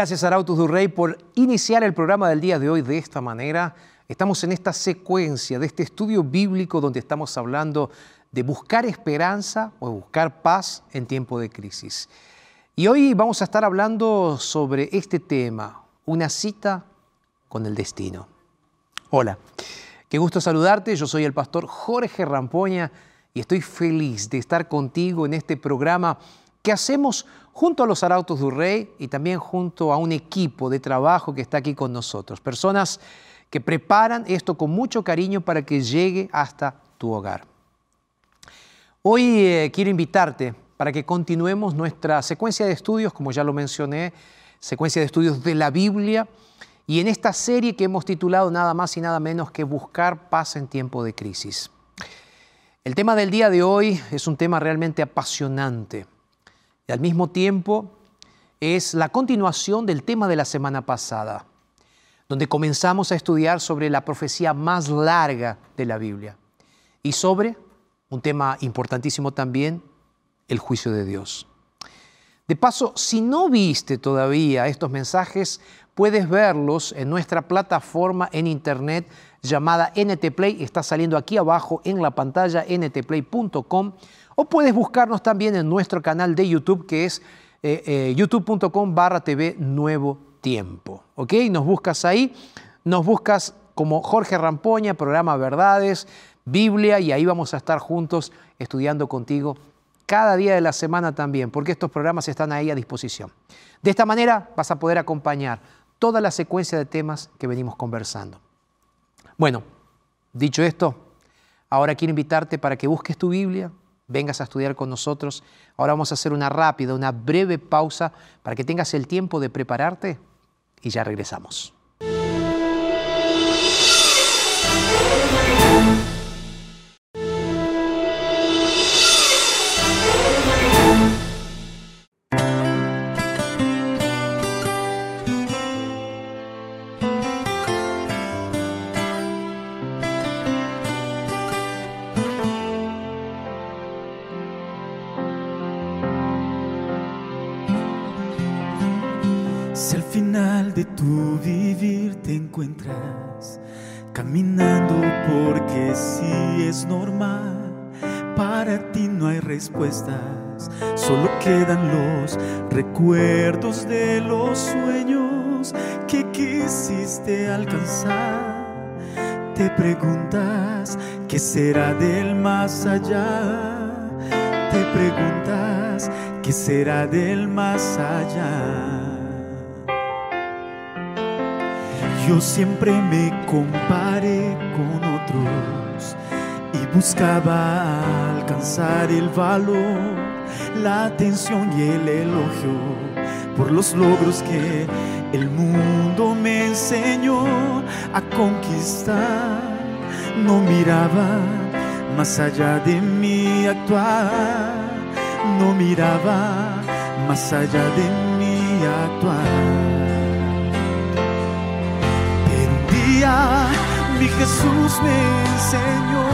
Gracias Arautos Durrey por iniciar el programa del día de hoy de esta manera. Estamos en esta secuencia de este estudio bíblico donde estamos hablando de buscar esperanza o buscar paz en tiempo de crisis. Y hoy vamos a estar hablando sobre este tema, una cita con el destino. Hola, qué gusto saludarte. Yo soy el pastor Jorge Rampoña y estoy feliz de estar contigo en este programa que hacemos junto a los Arautos del Rey y también junto a un equipo de trabajo que está aquí con nosotros. Personas que preparan esto con mucho cariño para que llegue hasta tu hogar. Hoy eh, quiero invitarte para que continuemos nuestra secuencia de estudios, como ya lo mencioné, secuencia de estudios de la Biblia, y en esta serie que hemos titulado nada más y nada menos que Buscar paz en tiempo de crisis. El tema del día de hoy es un tema realmente apasionante y al mismo tiempo es la continuación del tema de la semana pasada, donde comenzamos a estudiar sobre la profecía más larga de la Biblia y sobre un tema importantísimo también, el juicio de Dios. De paso, si no viste todavía estos mensajes, puedes verlos en nuestra plataforma en internet llamada NT Play. Está saliendo aquí abajo en la pantalla ntplay.com o puedes buscarnos también en nuestro canal de YouTube que es eh, eh, youtube.com barra TV Nuevo Tiempo. ¿Ok? Nos buscas ahí, nos buscas como Jorge Rampoña, programa Verdades, Biblia y ahí vamos a estar juntos estudiando contigo cada día de la semana también, porque estos programas están ahí a disposición. De esta manera vas a poder acompañar toda la secuencia de temas que venimos conversando. Bueno, dicho esto, ahora quiero invitarte para que busques tu Biblia, vengas a estudiar con nosotros. Ahora vamos a hacer una rápida, una breve pausa para que tengas el tiempo de prepararte y ya regresamos. Tu vivir te encuentras caminando porque sí es normal. Para ti no hay respuestas, solo quedan los recuerdos de los sueños que quisiste alcanzar. Te preguntas qué será del más allá. Te preguntas qué será del más allá. Yo siempre me comparé con otros y buscaba alcanzar el valor, la atención y el elogio por los logros que el mundo me enseñó a conquistar. No miraba más allá de mi actuar, no miraba más allá de mi actuar. Mi Jesús me enseñó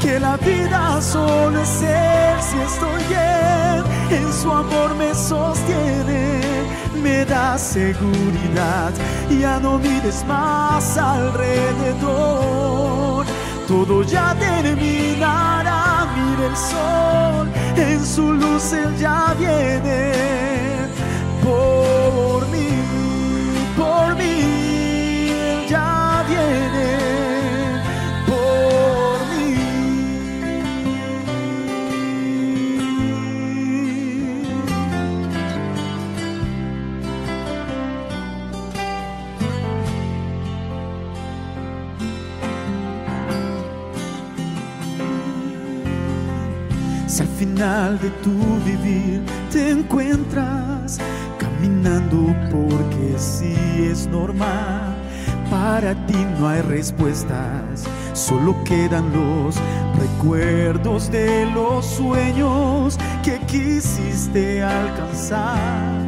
que la vida solo es si estoy bien. En su amor me sostiene, me da seguridad. Ya no mires más alrededor, todo ya terminará. Mira el sol, en su luz él ya viene por mí, de tu vivir te encuentras caminando porque sí es normal. Para ti no hay respuestas, solo quedan los recuerdos de los sueños que quisiste alcanzar.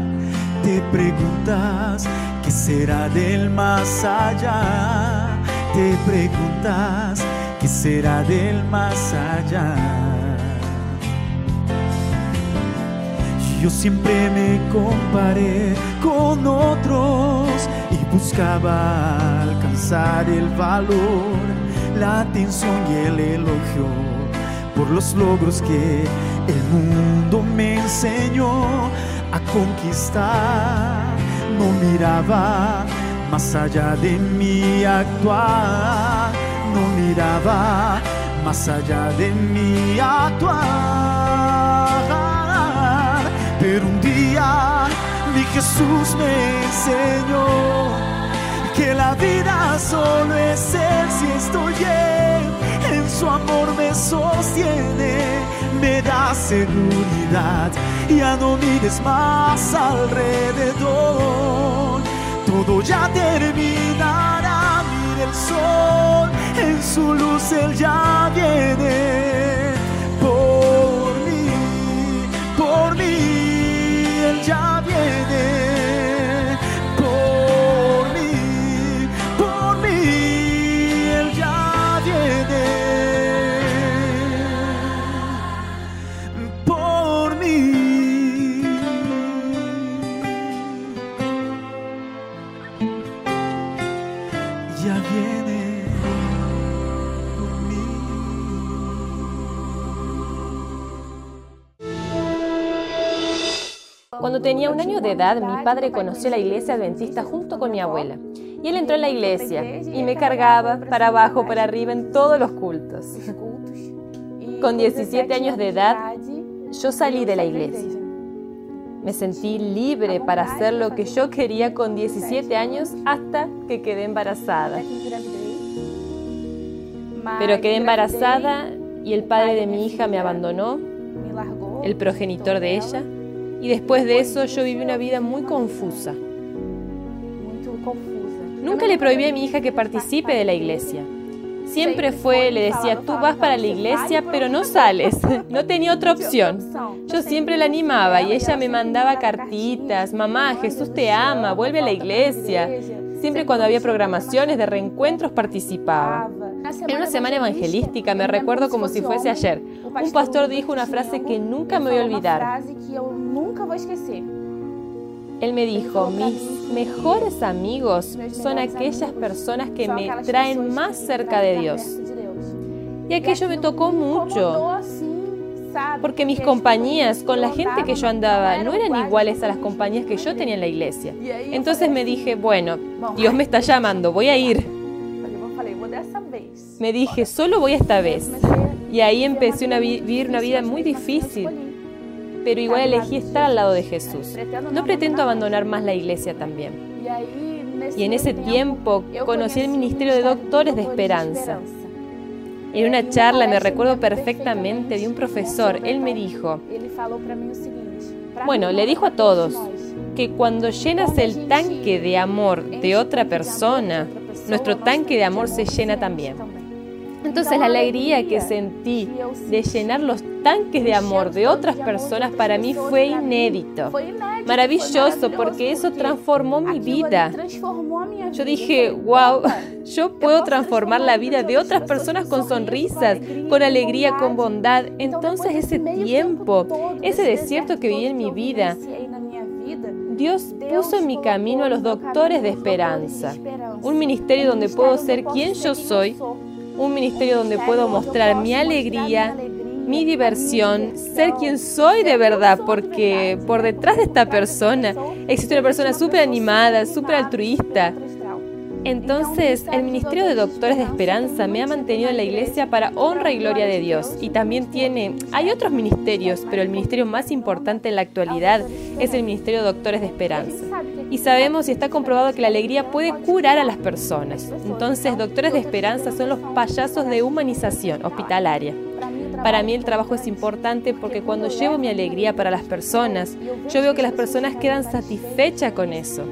Te preguntas qué será del más allá. Te preguntas qué será del más allá. Yo siempre me comparé con otros y buscaba alcanzar el valor, la atención y el elogio por los logros que el mundo me enseñó a conquistar. No miraba más allá de mi actuar, no miraba más allá de mi actuar. Pero un día mi Jesús me enseñó que la vida solo es ser si estoy bien. En su amor me sostiene, me da seguridad. Ya no mires más alrededor, todo ya terminará. Mira el sol, en su luz él ya viene. Tenía un año de edad, mi padre conoció la iglesia adventista junto con mi abuela. Y él entró en la iglesia y me cargaba para abajo, para arriba en todos los cultos. Con 17 años de edad, yo salí de la iglesia. Me sentí libre para hacer lo que yo quería con 17 años hasta que quedé embarazada. Pero quedé embarazada y el padre de mi hija me abandonó, el progenitor de ella, y después de eso yo viví una vida muy confusa. Nunca le prohibí a mi hija que participe de la iglesia. Siempre fue, le decía, tú vas para la iglesia, pero no sales. No tenía otra opción. Yo siempre la animaba y ella me mandaba cartitas, mamá, Jesús te ama, vuelve a la iglesia. Siempre cuando había programaciones de reencuentros participaba. En una semana evangelística, me recuerdo como si fuese ayer, un pastor dijo una frase que nunca me voy a olvidar. Él me dijo, mis mejores amigos son aquellas personas que me traen más cerca de Dios. Y aquello me tocó mucho. Porque mis compañías con la gente que yo andaba no eran iguales a las compañías que yo tenía en la iglesia. Entonces me dije, bueno, Dios me está llamando, voy a ir. Me dije, solo voy esta vez. Y ahí empecé a vivir una vida muy difícil, pero igual elegí estar al lado de Jesús. No pretendo abandonar más la iglesia también. Y en ese tiempo conocí el Ministerio de Doctores de Esperanza. En una charla me recuerdo perfectamente de un profesor, él me dijo, bueno, le dijo a todos que cuando llenas el tanque de amor de otra persona, nuestro tanque de amor se llena también. Entonces la alegría que sentí de llenar los tanques de amor de otras personas para mí fue inédito, maravilloso, porque eso transformó mi vida. Yo dije, wow, yo puedo transformar la vida de otras personas con sonrisas, con alegría, con bondad. Entonces ese tiempo, ese desierto que viví en mi vida, Dios puso en mi camino a los doctores de esperanza, un ministerio donde puedo ser quien yo soy un ministerio donde puedo mostrar mi alegría, mi diversión, ser quien soy de verdad, porque por detrás de esta persona existe una persona súper animada, súper altruista, entonces, el Ministerio de Doctores de Esperanza me ha mantenido en la iglesia para honra y gloria de Dios. Y también tiene, hay otros ministerios, pero el ministerio más importante en la actualidad es el Ministerio de Doctores de Esperanza. Y sabemos y está comprobado que la alegría puede curar a las personas. Entonces, Doctores de Esperanza son los payasos de humanización hospitalaria. Para mí el trabajo es importante porque cuando llevo mi alegría para las personas, yo veo que las personas quedan satisfechas con eso.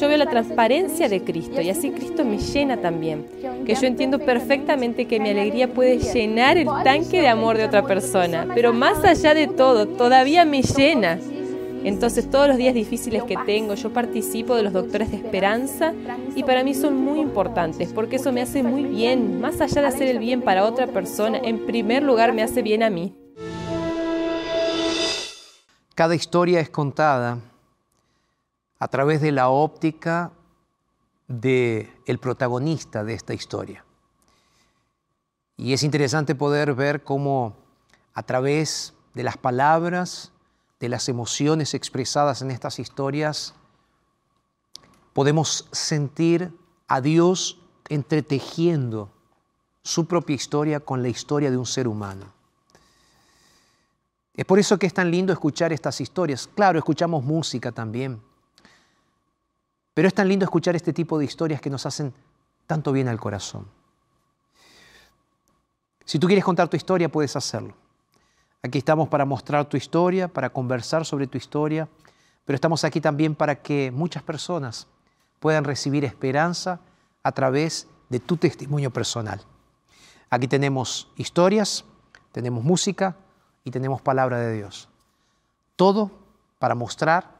Yo veo la transparencia de Cristo y así Cristo me llena también. Que yo entiendo perfectamente que mi alegría puede llenar el tanque de amor de otra persona, pero más allá de todo, todavía me llena. Entonces todos los días difíciles que tengo, yo participo de los doctores de esperanza y para mí son muy importantes porque eso me hace muy bien, más allá de hacer el bien para otra persona, en primer lugar me hace bien a mí. Cada historia es contada a través de la óptica del el protagonista de esta historia. Y es interesante poder ver cómo a través de las palabras de las emociones expresadas en estas historias, podemos sentir a Dios entretejiendo su propia historia con la historia de un ser humano. Es por eso que es tan lindo escuchar estas historias. Claro, escuchamos música también, pero es tan lindo escuchar este tipo de historias que nos hacen tanto bien al corazón. Si tú quieres contar tu historia, puedes hacerlo. Aquí estamos para mostrar tu historia, para conversar sobre tu historia, pero estamos aquí también para que muchas personas puedan recibir esperanza a través de tu testimonio personal. Aquí tenemos historias, tenemos música y tenemos palabra de Dios. Todo para mostrar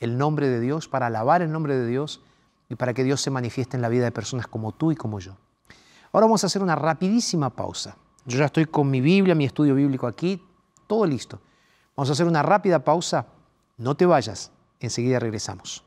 el nombre de Dios, para alabar el nombre de Dios y para que Dios se manifieste en la vida de personas como tú y como yo. Ahora vamos a hacer una rapidísima pausa. Yo ya estoy con mi Biblia, mi estudio bíblico aquí, todo listo. Vamos a hacer una rápida pausa. No te vayas, enseguida regresamos.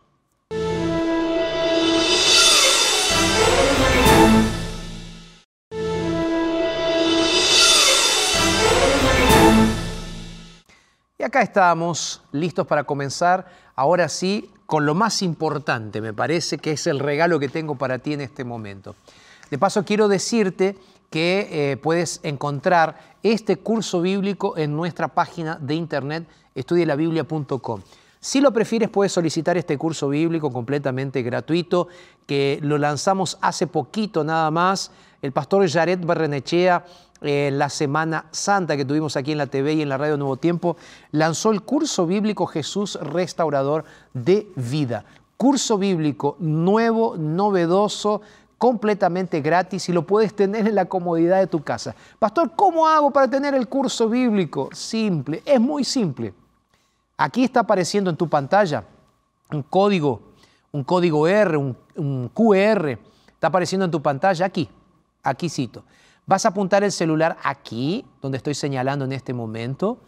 Y acá estamos, listos para comenzar. Ahora sí, con lo más importante, me parece que es el regalo que tengo para ti en este momento. De paso, quiero decirte que eh, puedes encontrar este curso bíblico en nuestra página de internet estudielabiblia.com. Si lo prefieres, puedes solicitar este curso bíblico completamente gratuito, que lo lanzamos hace poquito nada más. El pastor Jared Barrenechea, en eh, la Semana Santa que tuvimos aquí en la TV y en la Radio Nuevo Tiempo, lanzó el curso bíblico Jesús Restaurador de Vida. Curso bíblico nuevo, novedoso, completamente gratis y lo puedes tener en la comodidad de tu casa. Pastor, ¿cómo hago para tener el curso bíblico? Simple, es muy simple. Aquí está apareciendo en tu pantalla un código, un código R, un, QR, está apareciendo en tu pantalla aquí, aquí cito. Vas a apuntar el celular aquí, donde estoy señalando en este momento,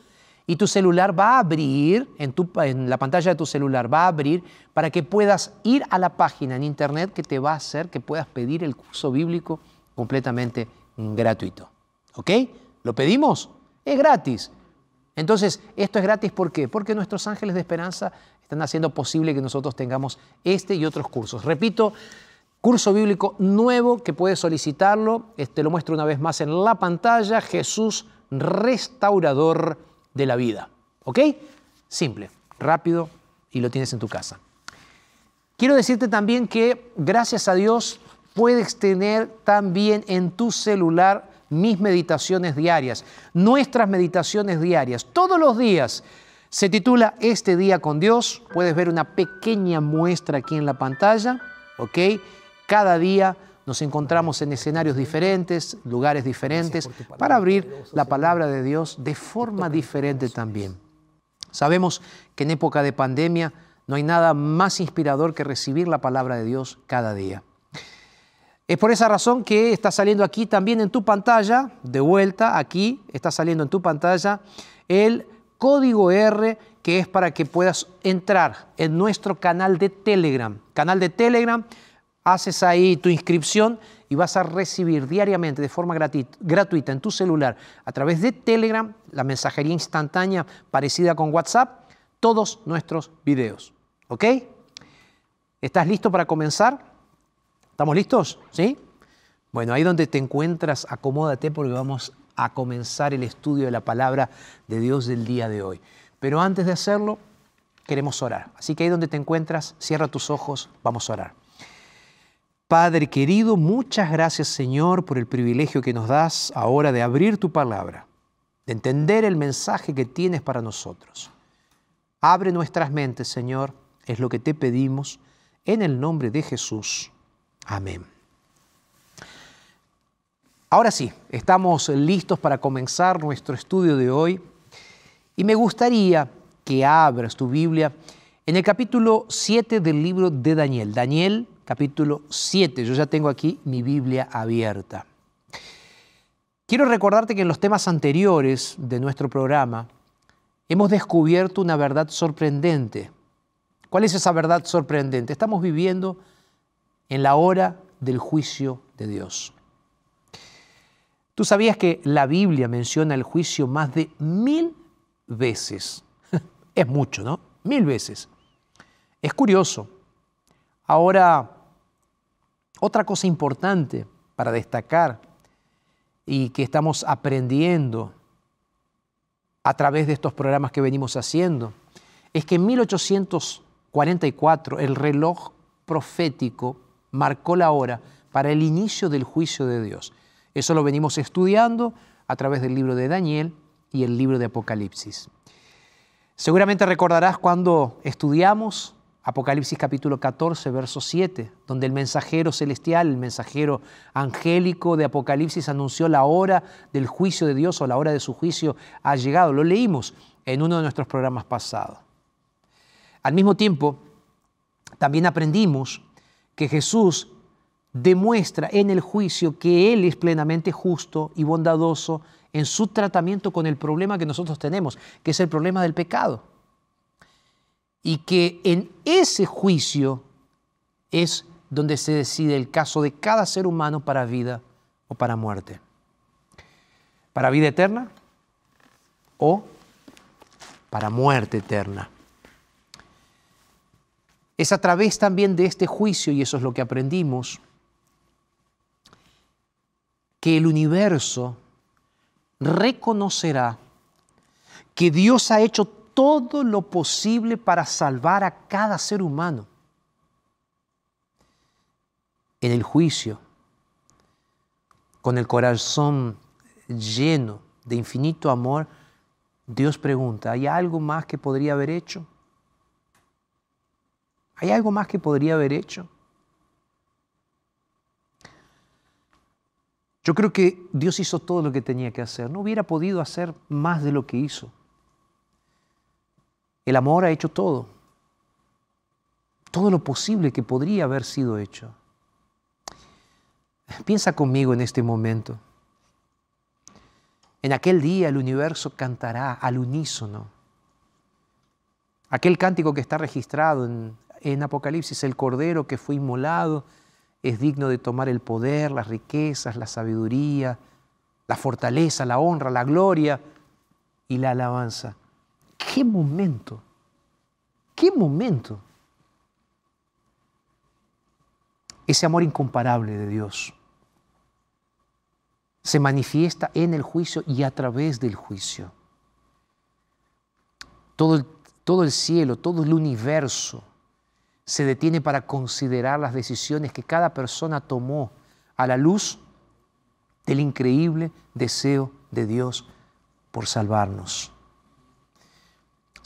y tu celular va a abrir, en, tu, en, la pantalla de tu celular va a abrir para que puedas ir a la página en internet que te va a hacer que puedas pedir el curso bíblico completamente gratuito. ¿Ok? ¿Lo pedimos? Es gratis. Entonces, esto es gratis, ¿por qué? Porque nuestros ángeles de esperanza están haciendo posible que nosotros tengamos este y otros cursos. Repito, curso bíblico nuevo que puedes solicitarlo, este lo muestro una vez más en la pantalla, Jesús restaurador de la vida. ¿Ok? Simple, rápido y lo tienes en tu casa. Quiero decirte también que gracias a Dios puedes tener también en tu celular mis meditaciones diarias, nuestras meditaciones diarias, todos los días. Se titula Este día con Dios. Puedes ver una pequeña muestra aquí en la pantalla, ¿ok? Cada día nos encontramos en escenarios diferentes, lugares diferentes, para abrir la palabra de Dios de forma diferente también. Sabemos que en época de pandemia no hay nada más inspirador que recibir la palabra de Dios cada día. Es por esa razón que está saliendo aquí también en tu pantalla, de vuelta aquí, está saliendo en tu pantalla el código R que es para que puedas entrar en nuestro canal de Telegram. Canal de Telegram, haces ahí tu inscripción y vas a recibir diariamente de forma gratuita en tu celular a través de Telegram, la mensajería instantánea parecida con WhatsApp, todos nuestros videos. ¿Ok? ¿Estás listo para comenzar? ¿Estamos listos? ¿Sí? Bueno, ahí donde te encuentras, acomódate porque vamos a comenzar el estudio de la palabra de Dios del día de hoy. Pero antes de hacerlo, queremos orar. Así que ahí donde te encuentras, cierra tus ojos, vamos a orar. Padre querido, muchas gracias Señor por el privilegio que nos das ahora de abrir tu palabra, de entender el mensaje que tienes para nosotros. Abre nuestras mentes, Señor, es lo que te pedimos en el nombre de Jesús. Amén. Ahora sí, estamos listos para comenzar nuestro estudio de hoy y me gustaría que abras tu Biblia en el capítulo 7 del libro de Daniel. Daniel, capítulo 7. Yo ya tengo aquí mi Biblia abierta. Quiero recordarte que en los temas anteriores de nuestro programa hemos descubierto una verdad sorprendente. ¿Cuál es esa verdad sorprendente? Estamos viviendo en la hora del juicio de Dios. ¿Tú sabías que la Biblia menciona el juicio más de mil veces? Es mucho, ¿no? Mil veces. Es curioso. Ahora, otra cosa importante para destacar y que estamos aprendiendo a través de estos programas que venimos haciendo, es que en 1844 el reloj profético marcó la hora para el inicio del juicio de Dios. Eso lo venimos estudiando a través del libro de Daniel y el libro de Apocalipsis. Seguramente recordarás cuando estudiamos Apocalipsis capítulo 14, verso 7, donde el mensajero celestial, el mensajero angélico de Apocalipsis anunció la hora del juicio de Dios o la hora de su juicio ha llegado. Lo leímos en uno de nuestros programas pasados. Al mismo tiempo, también aprendimos que Jesús demuestra en el juicio que Él es plenamente justo y bondadoso en su tratamiento con el problema que nosotros tenemos, que es el problema del pecado. Y que en ese juicio es donde se decide el caso de cada ser humano para vida o para muerte. Para vida eterna o para muerte eterna. Es a través también de este juicio, y eso es lo que aprendimos, que el universo reconocerá que Dios ha hecho todo lo posible para salvar a cada ser humano. En el juicio, con el corazón lleno de infinito amor, Dios pregunta, ¿hay algo más que podría haber hecho? ¿Hay algo más que podría haber hecho? Yo creo que Dios hizo todo lo que tenía que hacer. No hubiera podido hacer más de lo que hizo. El amor ha hecho todo. Todo lo posible que podría haber sido hecho. Piensa conmigo en este momento. En aquel día el universo cantará al unísono. Aquel cántico que está registrado en Apocalipsis, el Cordero que fue inmolado es digno de tomar el poder, las riquezas, la sabiduría, la fortaleza, la honra, la gloria. y la alabanza. ¡Qué momento! ¡Qué momento! Ese amor incomparable de Dios se manifiesta en el juicio y a través del juicio. Todo el, todo el cielo, todo el universo se detiene para considerar las decisiones que cada persona tomó a la luz del increíble deseo de Dios por salvarnos.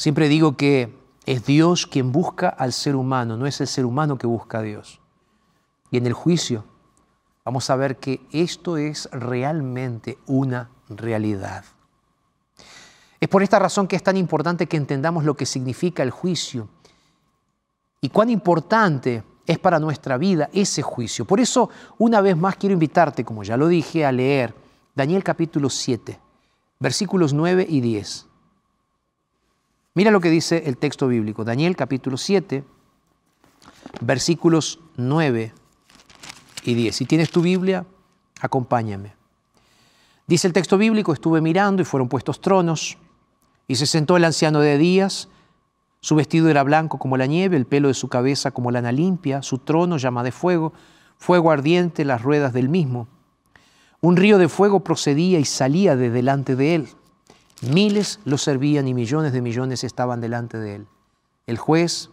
Siempre digo que es Dios quien busca al ser humano, no es el ser humano que busca a Dios. Y en el juicio vamos a ver que esto es realmente una realidad. Es por esta razón que es tan importante que entendamos lo que significa el juicio y cuán importante es para nuestra vida ese juicio. Por eso, una vez más quiero invitarte, como ya lo dije, a leer Daniel capítulo 7, versículos 9 y 10. Mira lo que dice el texto bíblico. Daniel capítulo 7, versículos 9 y 10. Si tienes tu Biblia, acompáñame. Dice el texto bíblico, estuve mirando y fueron puestos tronos, y se sentó el anciano de Días, su vestido era blanco como la nieve, el pelo de su cabeza como lana limpia, su trono llama de fuego, fuego ardiente, las ruedas del mismo. Un río de fuego procedía y salía de delante de él. Miles lo servían y millones de millones estaban delante de él. El juez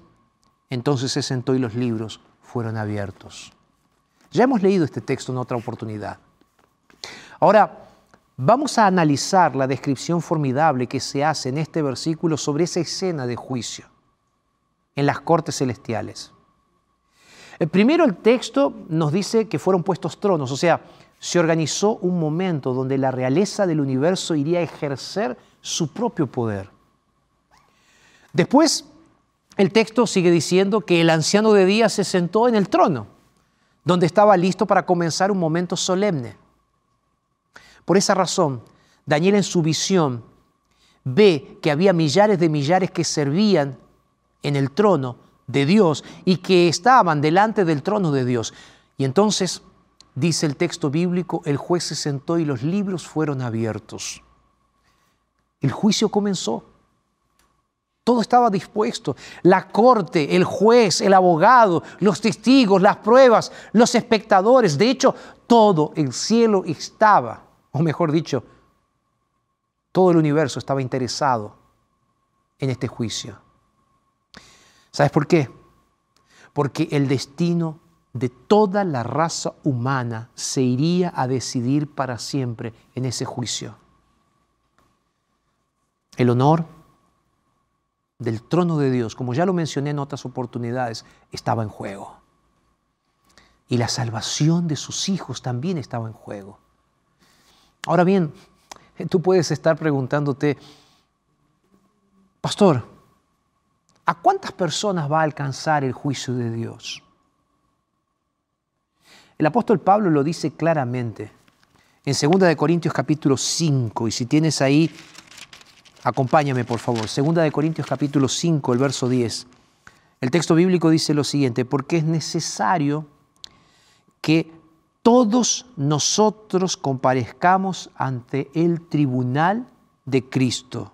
entonces se sentó y los libros fueron abiertos. Ya hemos leído este texto en otra oportunidad. Ahora, vamos a analizar la descripción formidable que se hace en este versículo sobre esa escena de juicio en las cortes celestiales. El eh, primero el texto nos dice que fueron puestos tronos, o sea, se organizó un momento donde la realeza del universo iría a ejercer su propio poder. Después, el texto sigue diciendo que el anciano de día se sentó en el trono donde estaba listo para comenzar un momento solemne. Por esa razón, Daniel en su visión ve que había millares de millares que servían en el trono de Dios y que estaban delante del trono de Dios. Y entonces, dice el texto bíblico, el juez se sentó y los libros fueron abiertos. El juicio comenzó. Todo estaba dispuesto. La corte, el juez, el abogado, los testigos, las pruebas, los espectadores. De hecho, todo el cielo estaba, o mejor dicho, todo el universo estaba interesado en este juicio. ¿Sabes por qué? Porque el destino de toda la raza humana se iría a decidir para siempre en ese juicio. El honor, del trono de Dios, como ya lo mencioné en otras oportunidades, estaba en juego. Y la salvación de sus hijos también estaba en juego. Ahora bien, tú puedes estar preguntándote, pastor, ¿a cuántas personas va a alcanzar el juicio de Dios? El apóstol Pablo lo dice claramente en 2 Corintios capítulo 5, y si tienes ahí Acompáñame, por favor. Segunda de Corintios capítulo 5, el verso 10. El texto bíblico dice lo siguiente, porque es necesario que todos nosotros comparezcamos ante el tribunal de Cristo.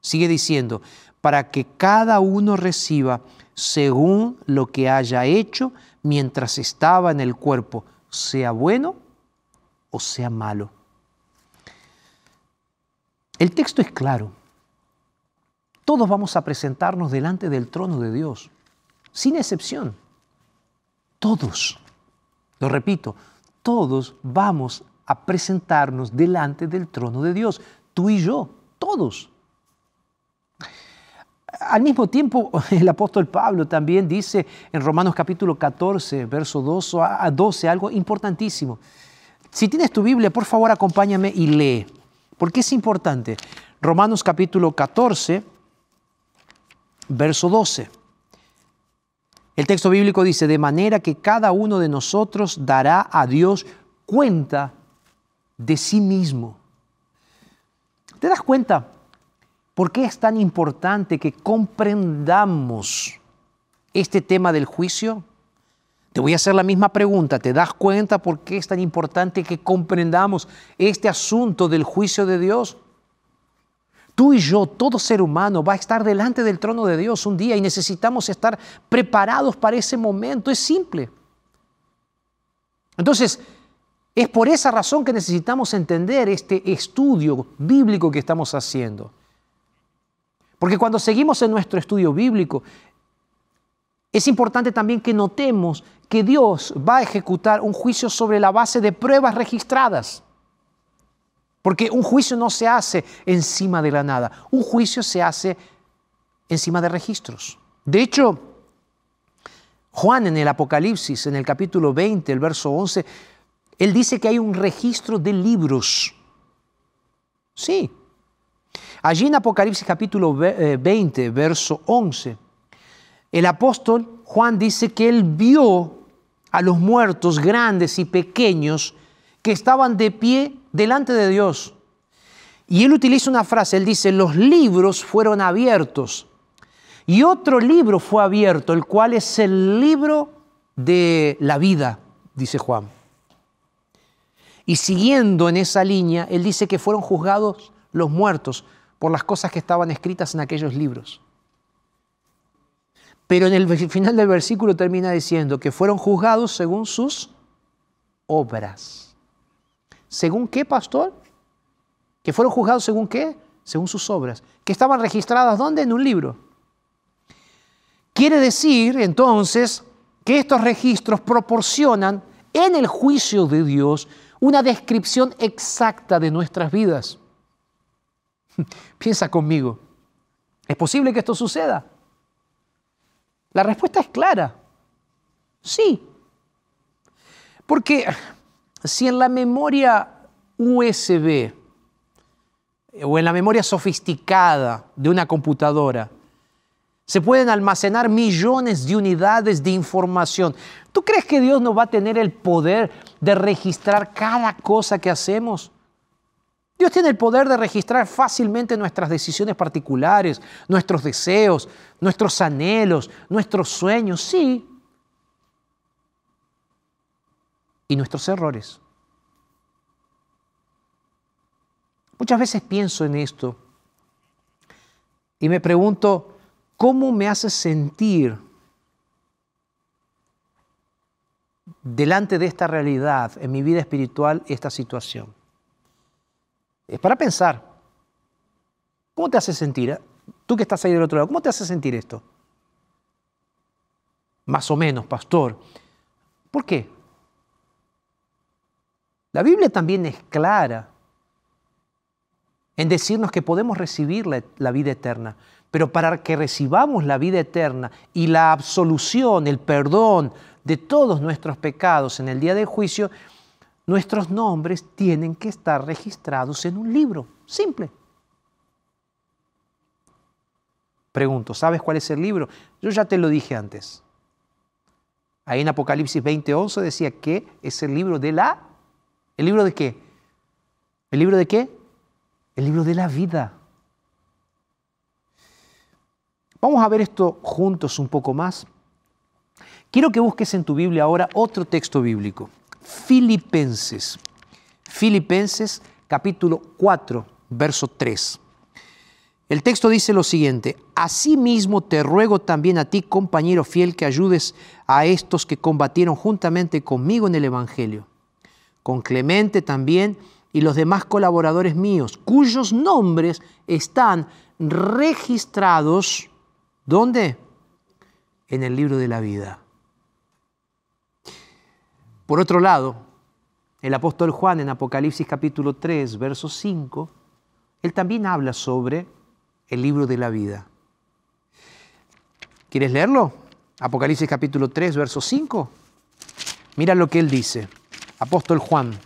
Sigue diciendo, para que cada uno reciba según lo que haya hecho mientras estaba en el cuerpo, sea bueno o sea malo. El texto es claro. Todos vamos a presentarnos delante del trono de Dios, sin excepción. Todos, lo repito, todos vamos a presentarnos delante del trono de Dios, tú y yo, todos. Al mismo tiempo, el apóstol Pablo también dice en Romanos capítulo 14, verso 12, algo importantísimo. Si tienes tu Biblia, por favor acompáñame y lee. ¿Por qué es importante? Romanos capítulo 14, verso 12. El texto bíblico dice, de manera que cada uno de nosotros dará a Dios cuenta de sí mismo. ¿Te das cuenta por qué es tan importante que comprendamos este tema del juicio? Te voy a hacer la misma pregunta. ¿Te das cuenta por qué es tan importante que comprendamos este asunto del juicio de Dios? Tú y yo, todo ser humano, va a estar delante del trono de Dios un día y necesitamos estar preparados para ese momento. Es simple. Entonces, es por esa razón que necesitamos entender este estudio bíblico que estamos haciendo. Porque cuando seguimos en nuestro estudio bíblico, es importante también que notemos que Dios va a ejecutar un juicio sobre la base de pruebas registradas. Porque un juicio no se hace encima de la nada, un juicio se hace encima de registros. De hecho, Juan en el Apocalipsis, en el capítulo 20, el verso 11, él dice que hay un registro de libros. Sí. Allí en Apocalipsis capítulo 20, eh, verso 11, el apóstol Juan dice que él vio a los muertos grandes y pequeños que estaban de pie delante de Dios. Y él utiliza una frase, él dice, los libros fueron abiertos. Y otro libro fue abierto, el cual es el libro de la vida, dice Juan. Y siguiendo en esa línea, él dice que fueron juzgados los muertos por las cosas que estaban escritas en aquellos libros. Pero en el final del versículo termina diciendo que fueron juzgados según sus obras. ¿Según qué, pastor? Que fueron juzgados según qué? Según sus obras. Que estaban registradas ¿dónde? En un libro. Quiere decir entonces que estos registros proporcionan en el juicio de Dios una descripción exacta de nuestras vidas. Piensa conmigo, ¿es posible que esto suceda? La respuesta es clara. Sí. Porque si en la memoria USB o en la memoria sofisticada de una computadora se pueden almacenar millones de unidades de información, ¿tú crees que Dios no va a tener el poder de registrar cada cosa que hacemos? Dios tiene el poder de registrar fácilmente nuestras decisiones particulares, nuestros deseos, nuestros anhelos, nuestros sueños, sí. Y nuestros errores. Muchas veces pienso en esto y me pregunto, ¿cómo me hace sentir delante de esta realidad en mi vida espiritual esta situación? Es para pensar. ¿Cómo te hace sentir? Eh? Tú que estás ahí del otro lado, ¿cómo te hace sentir esto? Más o menos, pastor. ¿Por qué? La Biblia también es clara en decirnos que podemos recibir la, la, vida eterna, pero para que recibamos la vida eterna y la absolución, el perdón de todos nuestros pecados en el día del juicio, nuestros nombres tienen que estar registrados en un libro. Simple. Pregunto, ¿sabes cuál es el libro? Yo ya te lo dije antes. Ahí en Apocalipsis 20:11 decía que es el libro de la... ¿El libro de qué? ¿El libro de qué? El libro de la vida. Vamos a ver esto juntos un poco más. Quiero que busques en tu Biblia ahora otro texto bíblico. Filipenses. Filipenses capítulo 4, verso 3. El texto dice lo siguiente, Asimismo te ruego también a ti, compañero fiel, que ayudes a estos que combatieron juntamente conmigo en el Evangelio, con Clemente también y los demás colaboradores míos, cuyos nombres están registrados, ¿dónde? En el libro de la vida. Por otro lado, el apóstol Juan en Apocalipsis capítulo 3, verso 5, él también habla sobre el libro de la vida. ¿Quieres leerlo? Apocalipsis capítulo 3, verso 5. Mira lo que él dice. Apóstol Juan,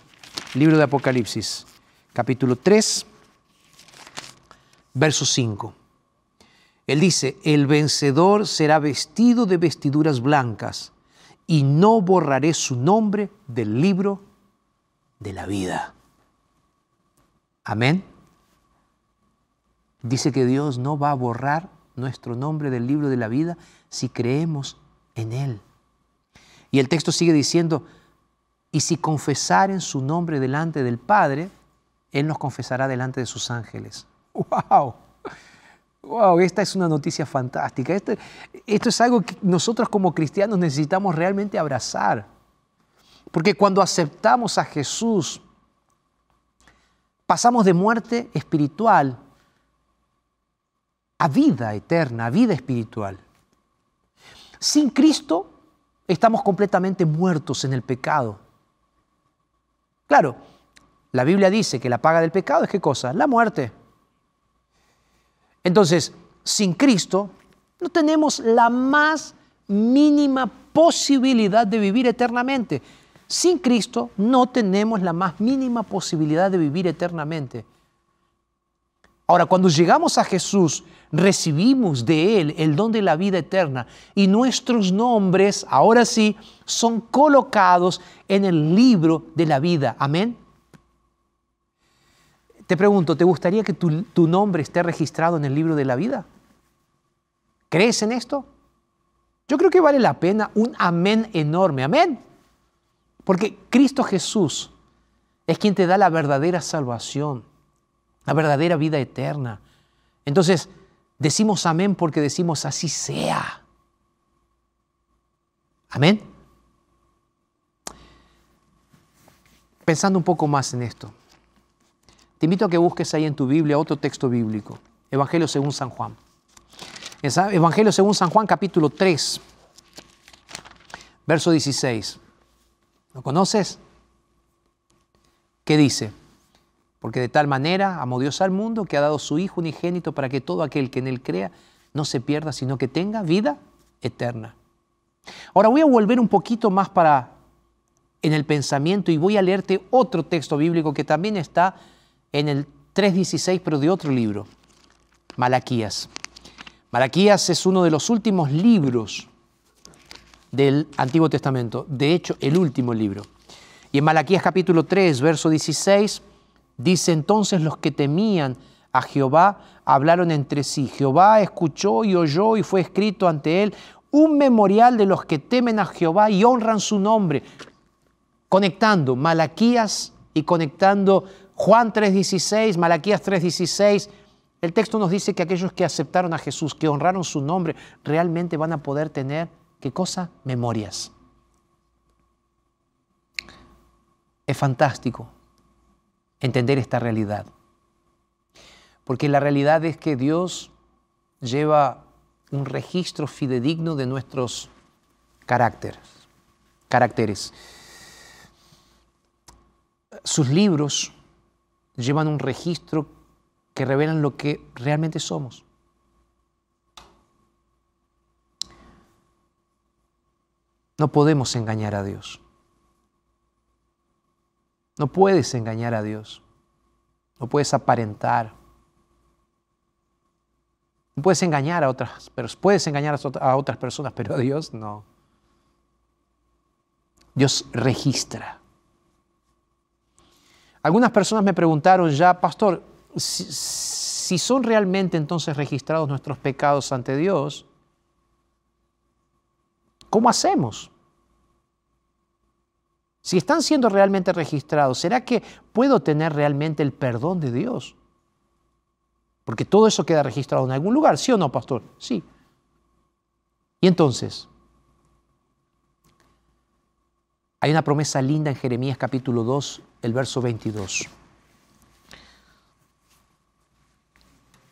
libro de Apocalipsis, capítulo 3, verso 5. Él dice, el vencedor será vestido de vestiduras blancas y no borraré su nombre del libro de la vida. Amén. Dice que Dios no va a borrar nuestro nombre del libro de la vida si creemos en Él. Y el texto sigue diciendo, y si confesaren su nombre delante del Padre, Él nos confesará delante de sus ángeles. ¡Wow! ¡Wow! Esta es una noticia fantástica. Esto, esto es algo que nosotros como cristianos necesitamos realmente abrazar. Porque cuando aceptamos a Jesús, pasamos de muerte espiritual a vida eterna, a vida espiritual. Sin Cristo estamos completamente muertos en el pecado. Claro, la Biblia dice que la paga del pecado es qué cosa? La muerte. Entonces, sin Cristo no tenemos la más mínima posibilidad de vivir eternamente. Sin Cristo no tenemos la más mínima posibilidad de vivir eternamente. Ahora, cuando llegamos a Jesús, recibimos de Él el don de la vida eterna y nuestros nombres, ahora sí, son colocados en el libro de la vida. Amén. Te pregunto, ¿te gustaría que tu, nombre esté registrado en el libro de la vida? ¿Crees en esto? Yo creo que vale la pena un amén enorme. Amén. Porque Cristo Jesús es quien te da la verdadera salvación, la verdadera vida eterna. Entonces, decimos amén porque decimos así sea. Amén. Pensando un poco más en esto, te invito a que busques ahí en tu Biblia otro texto bíblico, Evangelio según San Juan. Evangelio según San Juan capítulo 3, verso 16. ¿Lo conoces? ¿Qué dice? Porque de tal manera amó Dios al mundo que ha dado su Hijo unigénito para que todo aquel que en Él crea no se pierda, sino que tenga vida eterna. Ahora voy a volver un poquito más para en el pensamiento y voy a leerte otro texto bíblico que también está en el 3.16, pero de otro libro, Malaquías. Malaquías es uno de los últimos libros del Antiguo Testamento, de hecho el último libro. Y en Malaquías capítulo 3, verso 16, dice entonces los que temían a Jehová hablaron entre sí. Jehová escuchó y oyó y fue escrito ante él un memorial de los que temen a Jehová y honran su nombre, conectando Malaquías y conectando Juan 3.16, Malaquías 3.16. El texto nos dice que aquellos que aceptaron a Jesús, que honraron su nombre, realmente van a poder tener ¿Qué cosa? Memorias. Es fantástico entender esta realidad. Porque la realidad es que Dios lleva un registro fidedigno de nuestros caracteres. caracteres. Sus libros llevan un registro que revelan lo que realmente somos. No podemos engañar a Dios. No puedes engañar a Dios. No puedes aparentar. No puedes engañar a otras, pero puedes engañar a otras personas, pero a Dios no. Dios registra. Algunas personas me preguntaron ya, pastor, si, son realmente entonces registrados nuestros pecados ante Dios, ¿Cómo hacemos? Si están siendo realmente registrados, ¿será que puedo tener realmente el perdón de Dios? Porque todo eso queda registrado en algún lugar, ¿sí o no, pastor? Sí. Y entonces, hay una promesa linda en Jeremías capítulo 2, el verso 22.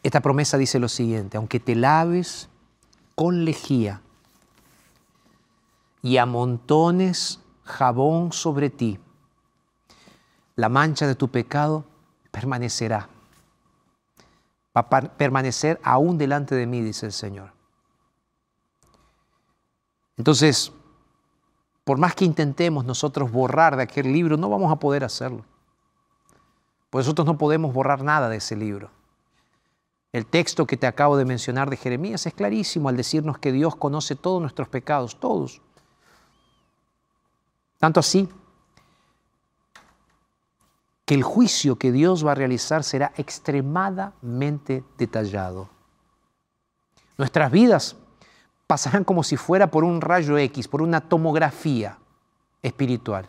Esta promesa dice lo siguiente, aunque te laves con lejía y amontones jabón sobre ti, la mancha de tu pecado permanecerá. Va a permanecer aún delante de mí, dice el Señor. Entonces, por más que intentemos nosotros borrar de aquel libro, no vamos a poder hacerlo. Pues nosotros no podemos borrar nada de ese libro. El texto que te acabo de mencionar de Jeremías es clarísimo al decirnos que Dios conoce todos nuestros pecados, todos. Tanto así que el juicio que Dios va a realizar será extremadamente detallado. Nuestras vidas pasarán como si fuera por un rayo X, por una tomografía espiritual.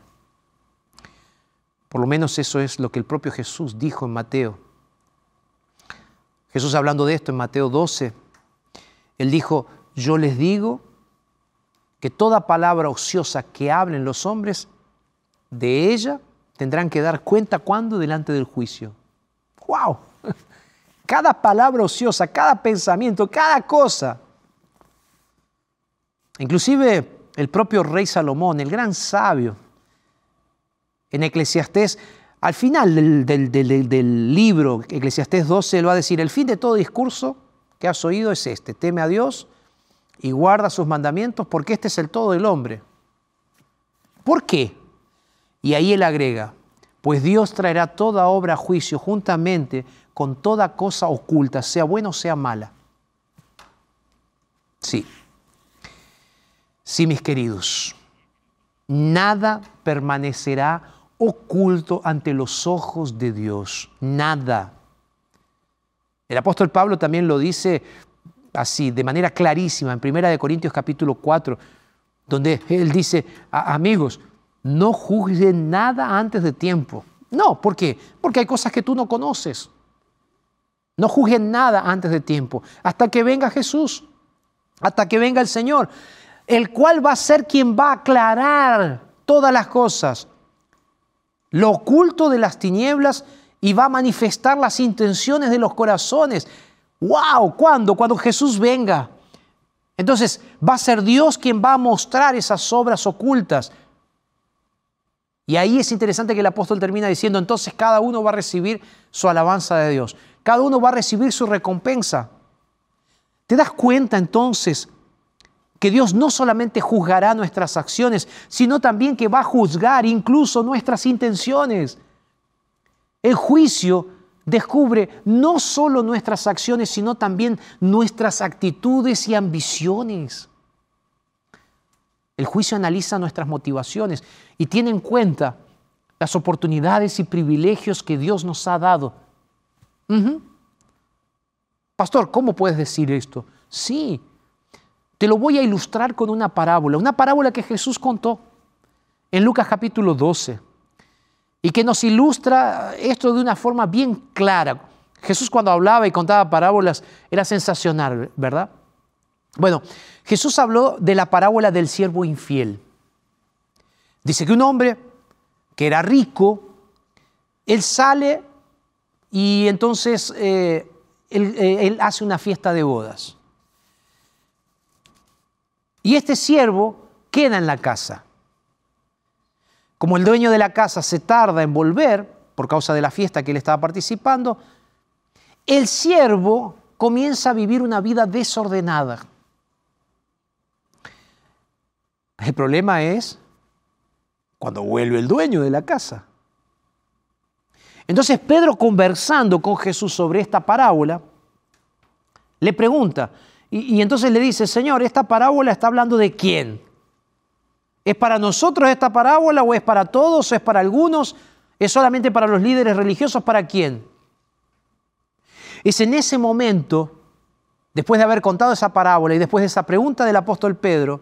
Por lo menos eso es lo que el propio Jesús dijo en Mateo. Jesús hablando de esto en Mateo 12, él dijo, yo les digo que toda palabra ociosa que hablen los hombres, de ella tendrán que dar cuenta cuando delante del juicio. ¡Wow! Cada palabra ociosa, cada pensamiento, cada cosa. Inclusive el propio rey Salomón, el gran sabio, en Eclesiastés, al final del, libro, Eclesiastés 12, él va a decir, el fin de todo discurso que has oído es este, teme a Dios y guarda sus mandamientos porque este es el todo del hombre. ¿Por qué? Y ahí él agrega, pues Dios traerá toda obra a juicio juntamente con toda cosa oculta, sea buena o sea mala. Sí, sí mis queridos, nada permanecerá oculto ante los ojos de Dios, nada. El apóstol Pablo también lo dice así, de manera clarísima, en 1 Corintios capítulo 4, donde él dice, amigos, no juzguen nada antes de tiempo. No, ¿por qué? Porque hay cosas que tú no conoces. No juzguen nada antes de tiempo, hasta que venga Jesús, hasta que venga el Señor, el cual va a ser quien va a aclarar todas las cosas, lo oculto de las tinieblas y va a manifestar las intenciones de los corazones. ¡Wow! ¿Cuándo? Cuando Jesús venga. Entonces va a ser Dios quien va a mostrar esas obras ocultas. Y ahí es interesante que el apóstol termina diciendo, entonces cada uno va a recibir su alabanza de Dios. Cada uno va a recibir su recompensa. ¿Te das cuenta entonces que Dios no solamente juzgará nuestras acciones, sino también que va a juzgar incluso nuestras intenciones? El juicio descubre no solo nuestras acciones, sino también nuestras actitudes y ambiciones. El juicio analiza nuestras motivaciones y tiene en cuenta las oportunidades y privilegios que Dios nos ha dado Pastor, ¿cómo puedes decir esto? Sí, lo voy a ilustrar con una parábola, una parábola que Jesús contó en Lucas capítulo 12 y que nos ilustra esto de una forma bien clara. Jesús cuando hablaba y contaba parábolas era sensacional, ¿verdad? Bueno, Jesús habló de la parábola del siervo infiel. Dice que un hombre que era rico, él sale y entonces eh, eh, él, hace una fiesta de bodas. Y este siervo queda en la casa. Como el dueño de la casa se tarda en volver por causa de la fiesta que él estaba participando, el siervo comienza a vivir una vida desordenada. El problema es cuando vuelve el dueño de la casa. Entonces Pedro conversando con Jesús sobre esta parábola, le pregunta, y, entonces le dice, Señor, ¿esta parábola está hablando de quién? ¿Es para nosotros esta parábola o es para todos o es para algunos? ¿Es solamente para los líderes religiosos? ¿Para quién? Es en ese momento, después de haber contado esa parábola y después de esa pregunta del apóstol Pedro,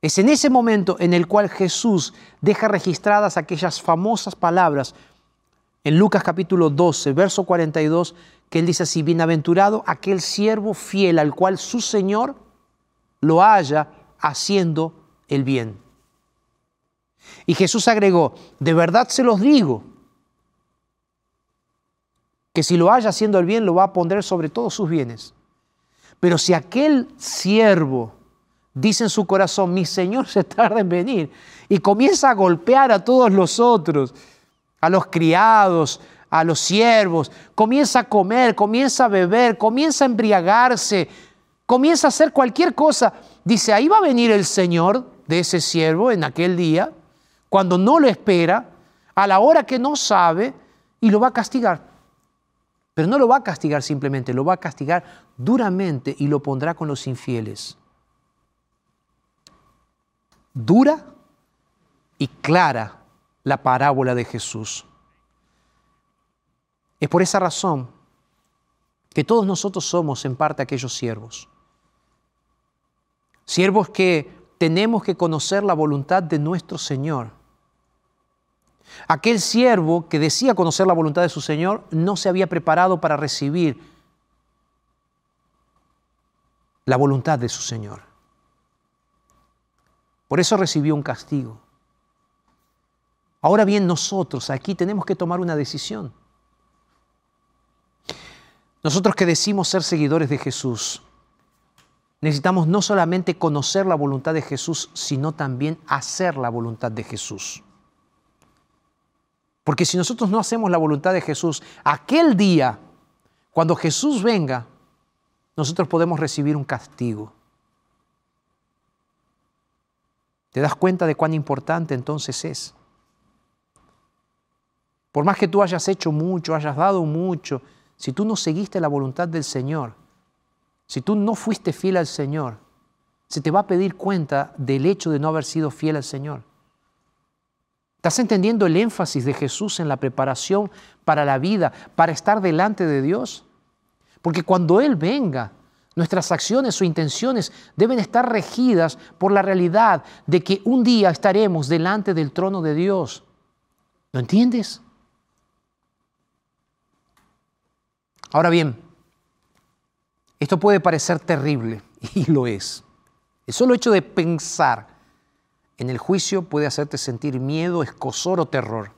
es en ese momento en el cual Jesús deja registradas aquellas famosas palabras en Lucas capítulo 12, verso 42, que él dice así, bienaventurado aquel siervo fiel al cual su Señor lo haya haciendo el bien. Y Jesús agregó, de verdad se los digo, que si lo haya haciendo el bien, lo va a poner sobre todos sus bienes. Pero si aquel siervo dice en su corazón, mi Señor se tarda en venir, y comienza a golpear a todos los otros, a los criados, a los siervos, comienza a comer, comienza a beber, comienza a embriagarse, comienza a hacer cualquier cosa. Dice, ahí va a venir el Señor de ese siervo en aquel día, cuando no lo espera, a la hora que no sabe, y lo va a castigar. Pero no lo va a castigar simplemente, lo va a castigar duramente y lo pondrá con los infieles. Dura y clara la parábola de Jesús. Es por esa razón que todos nosotros somos en parte aquellos siervos. Siervos que tenemos que conocer la voluntad de nuestro Señor. Aquel siervo que decía conocer la voluntad de su Señor no se había preparado para recibir la voluntad de su Señor. Por eso recibió un castigo. Ahora bien, nosotros aquí tenemos que tomar una decisión. Nosotros que decimos ser seguidores de Jesús, necesitamos no solamente conocer la voluntad de Jesús, sino también hacer la voluntad de Jesús. Porque si nosotros no hacemos la voluntad de Jesús, aquel día, cuando Jesús venga, nosotros podemos recibir un castigo. ¿Te das cuenta de cuán importante entonces es? Por más que tú hayas hecho mucho, hayas dado mucho, si tú no seguiste la voluntad del Señor, si tú no fuiste fiel al Señor, se te va a pedir cuenta del hecho de no haber sido fiel al Señor. ¿Estás entendiendo el énfasis de Jesús en la preparación para la vida, para estar delante de Dios? Porque cuando Él venga, nuestras acciones o intenciones deben estar regidas por la realidad de que un día estaremos delante del trono de Dios. ¿Lo entiendes? Ahora bien, esto puede parecer terrible, y lo es. El solo hecho de pensar en el juicio puede hacerte sentir miedo, escosor o terror.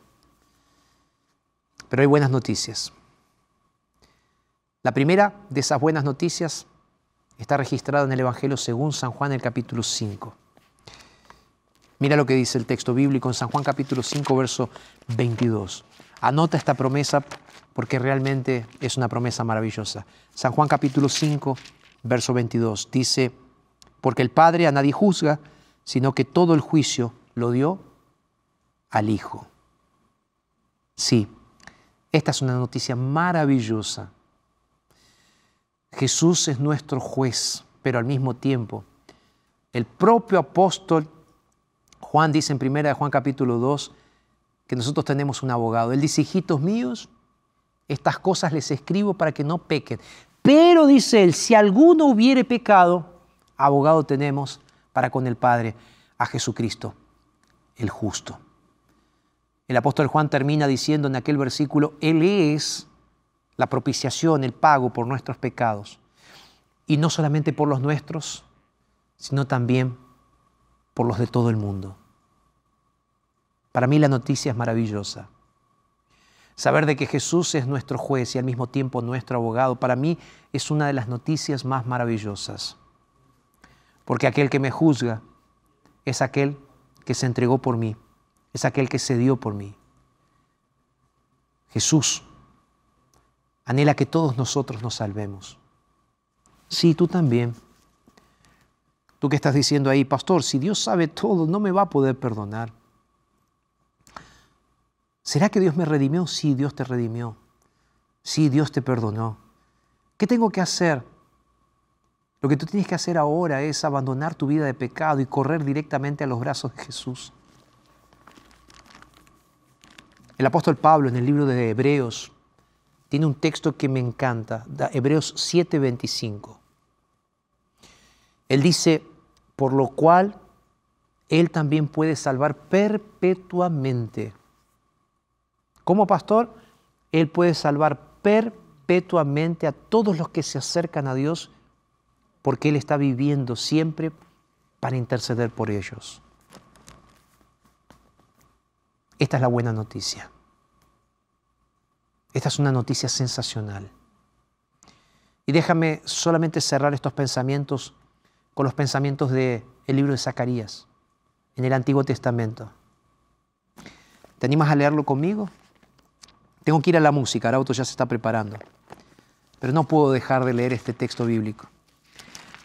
Pero hay buenas noticias. La primera de esas buenas noticias está registrada en el Evangelio según San Juan, el capítulo 5. Mira lo que dice el texto bíblico en San Juan capítulo 5, verso 22. Anota esta promesa porque realmente es una promesa maravillosa. San Juan capítulo 5, verso 22 dice, porque el Padre a nadie juzga, sino que todo el juicio lo dio al Hijo. Sí, esta es una noticia maravillosa. Jesús es nuestro juez, pero al mismo tiempo, el propio apóstol Juan dice en primera de Juan capítulo 2 que nosotros tenemos un abogado. Él dice, hijitos míos, estas cosas les escribo para que no pequen. Pero dice él, si alguno hubiere pecado, abogado tenemos para con el Padre, a Jesucristo, el justo. El apóstol Juan termina diciendo en aquel versículo, Él es la propiciación, el pago por nuestros pecados. Y no solamente por los nuestros, sino también por los de todo el mundo. Para mí la noticia es maravillosa. Saber de que Jesús es nuestro juez y al mismo tiempo nuestro abogado, para mí es una de las noticias más maravillosas. Porque aquel que me juzga es aquel que se entregó por mí, es aquel que se dio por mí. Jesús anhela que todos nosotros nos salvemos. Sí, tú también. Tú que estás diciendo ahí, pastor, si Dios sabe todo, no me va a poder perdonar. ¿Será que Dios me redimió? Sí, Dios te redimió. Sí, Dios te perdonó. ¿Qué tengo que hacer? Lo que tú tienes que hacer ahora es abandonar tu vida de pecado y correr directamente a los brazos de Jesús. El apóstol Pablo en el libro de Hebreos tiene un texto que me encanta, Hebreos 7:25. Él dice, por lo cual Él también puede salvar perpetuamente como pastor, Él puede salvar perpetuamente a todos los que se acercan a Dios porque Él está viviendo siempre para interceder por ellos. Esta es la buena noticia. Esta es una noticia sensacional. Y déjame solamente cerrar estos pensamientos con los pensamientos del libro de Zacarías, en el Antiguo Testamento. ¿Te animas a leerlo conmigo? Tengo que ir a la música, el auto ya se está preparando. Pero no puedo dejar de leer este texto bíblico.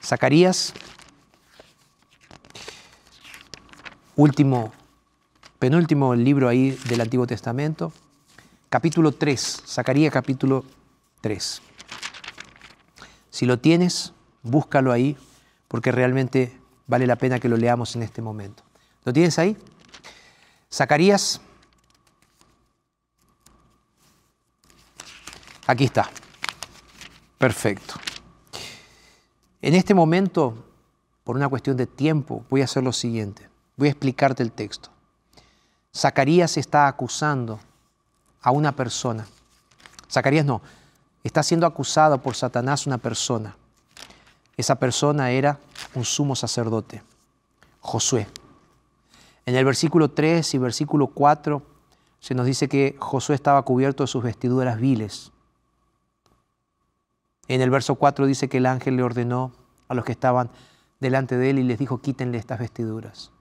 Zacarías, último, penúltimo libro ahí del Antiguo Testamento, capítulo 3, Zacarías capítulo 3. Si lo tienes, búscalo ahí, porque realmente vale la pena que lo leamos en este momento. ¿Lo tienes ahí? Zacarías Aquí está. Perfecto. En este momento, por una cuestión de tiempo, voy a hacer lo siguiente. Voy a explicarte el texto. Zacarías está acusando a una persona. Zacarías no, está siendo acusado por Satanás una persona. Esa persona era un sumo sacerdote, Josué. En el versículo 3 y versículo 4 se nos dice que Josué estaba cubierto de sus vestiduras viles. En el verso 4 dice que el ángel le ordenó a los que estaban delante de él y les dijo, quítenle estas vestiduras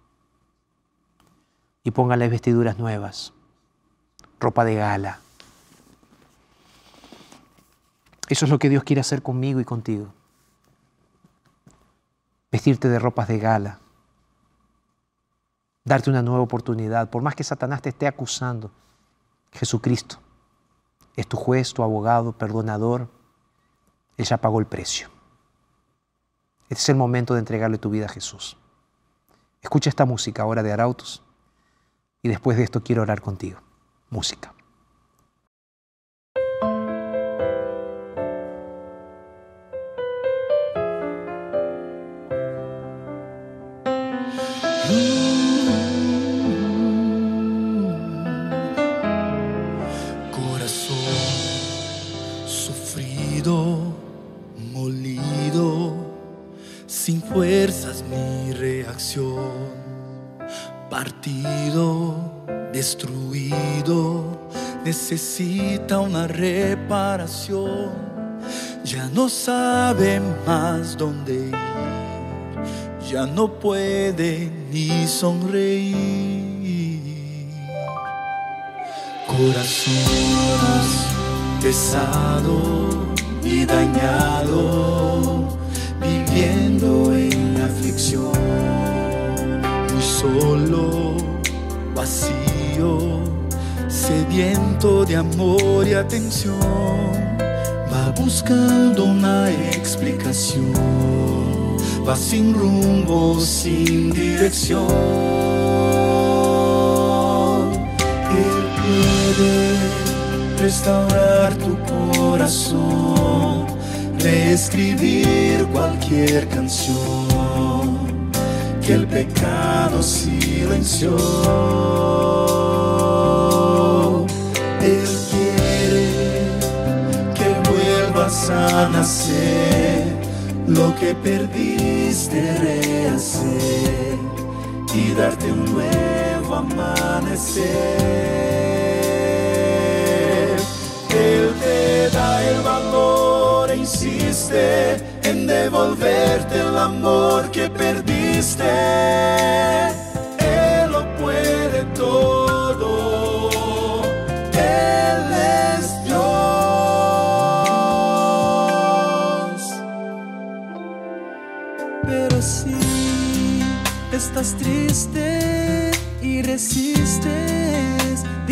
y pónganle vestiduras nuevas, ropa de gala. Eso es lo que Dios quiere hacer conmigo y contigo. Vestirte de ropas de gala, darte una nueva oportunidad, por más que Satanás te esté acusando. Jesucristo es tu juez, tu abogado, perdonador. Él ya pagó el precio. Este es el momento de entregarle tu vida a Jesús. Escucha esta música ahora de Arautos y después de esto quiero orar contigo. Música. Ya no sabe más dónde ir, ya no puede ni sonreír. Corazón pesado y dañado, viviendo en aflicción, muy solo, vacío sediento de amor y atención, va buscando una explicación, va sin rumbo, sin dirección. Él puede restaurar tu corazón, reescribir cualquier canción que el pecado silenció. A nacer, lo que perdiste rehacer y darte un nuevo amanecer. Él te da el valor e insiste en devolverte el amor que perdiste.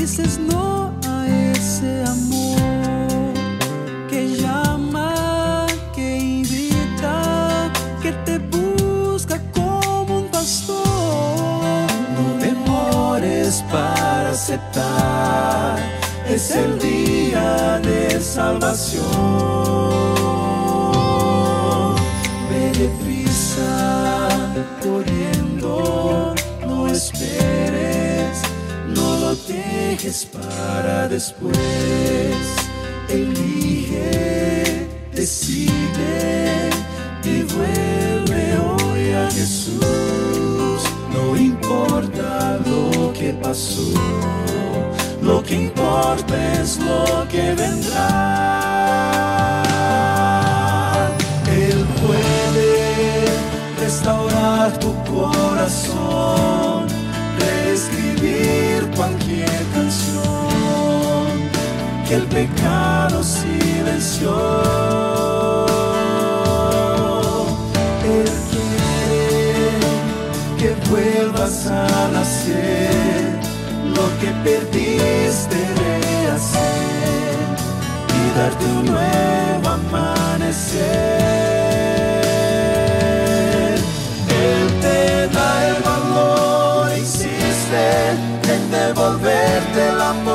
Dices no a ese amor que llama, que invita, que te busca como un pastor. No demores para aceptar, es el día de salvación. Dejes para después. Elige, decide y vuelve hoy a Jesús. No importa lo que pasó, lo que importa es lo que vendrá. El pecado silenció. Él quiere que vuelvas a nacer, lo que perdiste rehacer y darte un nuevo amanecer. en devolverte el amor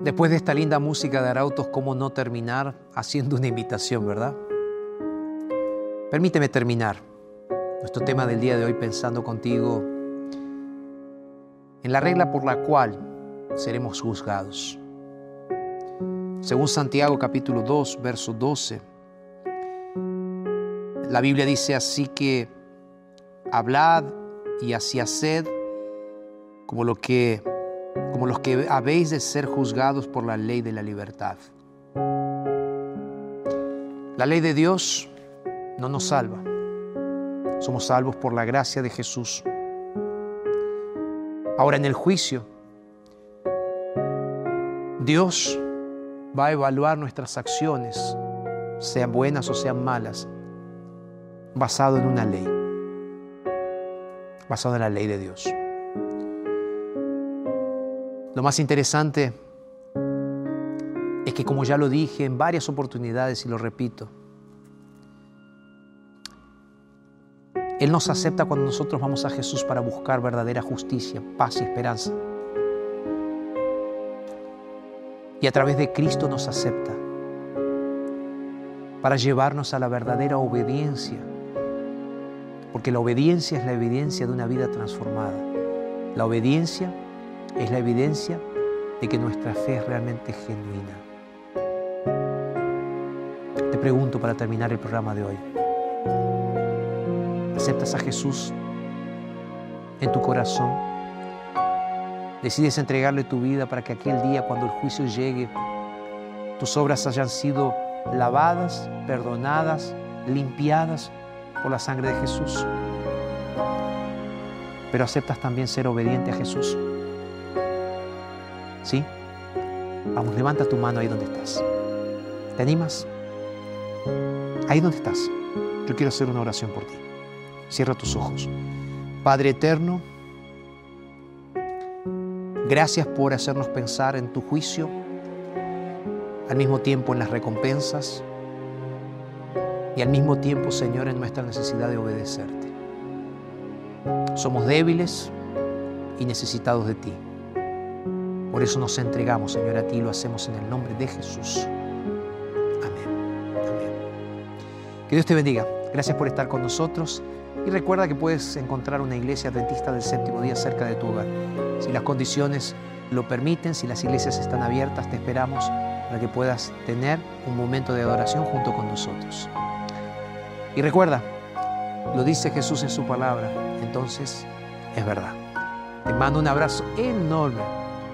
Después de esta linda música de Arautos, ¿cómo no terminar haciendo una invitación, verdad? Permíteme terminar nuestro tema del día de hoy pensando contigo en la regla por la cual seremos juzgados. Según Santiago capítulo 2, verso 12, la Biblia dice así que hablad y así haced como lo que como los que habéis de ser juzgados por la ley de la libertad. La ley de Dios no nos salva. Somos salvos por la gracia de Jesús. Ahora en el juicio, Dios va a evaluar nuestras acciones, sean buenas o sean malas, basado en una ley, basado en la ley de Dios. Lo más interesante es que como ya lo dije en varias oportunidades y lo repito, Él nos acepta cuando nosotros vamos a Jesús para buscar verdadera justicia, paz y esperanza. Y a través de Cristo nos acepta para llevarnos a la verdadera obediencia, porque la obediencia es la evidencia de una vida transformada. La obediencia es la evidencia de que nuestra fe es realmente genuina. Te pregunto para terminar el programa de hoy, ¿aceptas a Jesús en tu corazón? ¿Decides entregarle tu vida para que aquel día cuando el juicio llegue, tus obras hayan sido lavadas, perdonadas, limpiadas por la sangre de Jesús? Pero aceptas también ser obediente a Jesús. ¿Sí? Vamos, levanta tu mano ahí donde estás. ¿Te animas? Ahí donde estás. Yo quiero hacer una oración por ti. Cierra tus ojos. Padre eterno, gracias por hacernos pensar en tu juicio, al mismo tiempo en las recompensas y al mismo tiempo, Señor, en nuestra necesidad de obedecerte. Somos débiles y necesitados de ti. Por eso nos entregamos, Señor, a ti lo hacemos en el nombre de Jesús. Amén. Amén. Que Dios te bendiga. Gracias por estar con nosotros. Y recuerda que puedes encontrar una iglesia adventista del séptimo día cerca de tu hogar. Si las condiciones lo permiten, si las iglesias están abiertas, te esperamos para que puedas tener un momento de adoración junto con nosotros. Y recuerda, lo dice Jesús en su palabra, entonces es verdad. Te mando un abrazo enorme